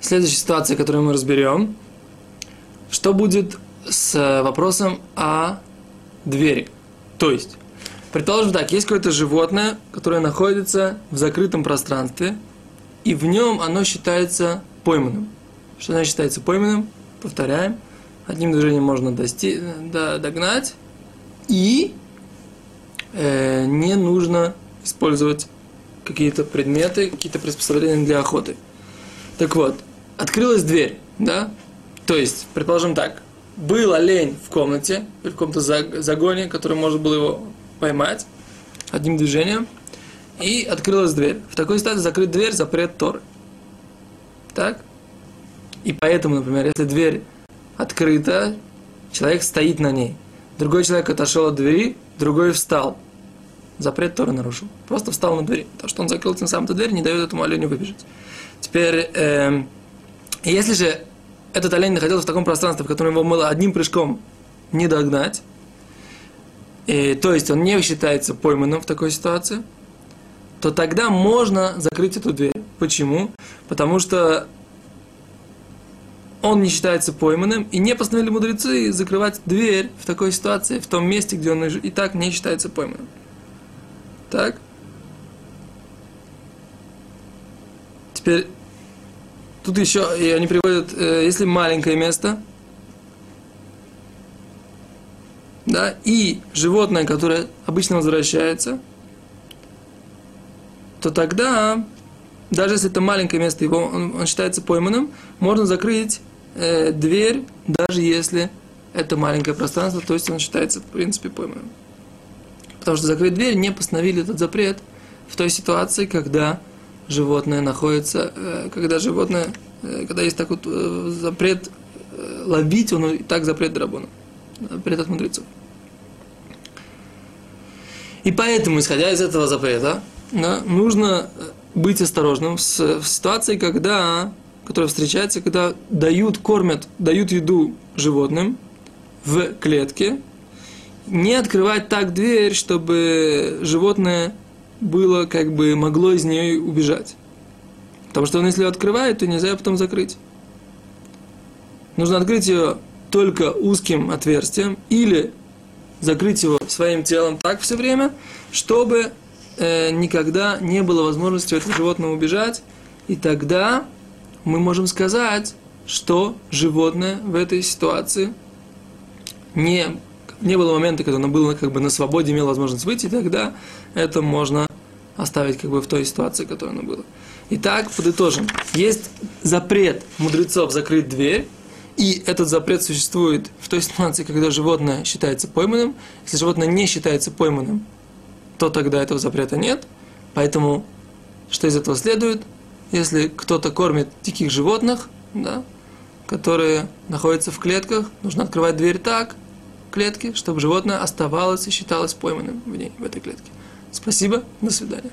следующая ситуация, которую мы разберем. Что будет с вопросом о двери? То есть, предположим так, есть какое-то животное, которое находится в закрытом пространстве, и в нем оно считается пойманным. Что значит считается пойманным? Повторяем. Одним движением можно дости- догнать, и э, не нужно использовать какие-то предметы, какие-то приспособления для охоты. Так вот, открылась дверь, да? То есть, предположим так, был олень в комнате, в каком-то загоне, который можно было его поймать одним движением, и открылась дверь. В такой ситуации закрыть дверь запрет Торы. Так? И поэтому, например, если дверь открыта, человек стоит на ней. Другой человек отошел от двери, другой встал. Запрет Торы нарушил. Просто встал на двери. То, что он закрыл тем самым эту дверь, не дает этому оленю выбежать. Теперь, э, если же этот олень находился в таком пространстве, в котором его было одним прыжком не догнать, и, то есть он не считается пойманным в такой ситуации, то тогда можно закрыть эту дверь. Почему? Потому что он не считается пойманным, и не постановили мудрецы закрывать дверь в такой ситуации, в том месте, где он и так не считается пойманным. Так? Теперь, тут еще, и они приводят, э, если маленькое место, да, и животное, которое обычно возвращается, то тогда, даже если это маленькое место, его, он, он считается пойманным, можно закрыть э, дверь, даже если это маленькое пространство, то есть он считается, в принципе, пойманным. Потому что закрыть дверь не постановили этот запрет в той ситуации, когда животное находится, э, когда животное, когда есть такой э, запрет ловить, он и так запрет драбона, запрет от мудрецов. И поэтому, исходя из этого запрета, да, нужно быть осторожным в, в ситуации, когда, которая встречается, когда дают, кормят, дают еду животным в клетке, не открывать так дверь, чтобы животное было, как бы, могло из нее убежать. Потому что он, если ее открывает, то нельзя ее потом закрыть. Нужно открыть ее только узким отверстием или закрыть его своим телом так все время, чтобы э, никогда не было возможности этого животного убежать. И тогда мы можем сказать, что животное в этой ситуации не не было момента, когда оно было как бы на свободе, имело возможность выйти, тогда это можно оставить как бы в той ситуации, которая оно было. Итак, подытожим. Есть запрет мудрецов закрыть дверь, и этот запрет существует в той ситуации, когда животное считается пойманным. Если животное не считается пойманным, то тогда этого запрета нет. Поэтому, что из этого следует? Если кто-то кормит диких животных, да, которые находятся в клетках, нужно открывать дверь так, клетке, чтобы животное оставалось и считалось пойманным в ней, в этой клетке. Спасибо, до свидания.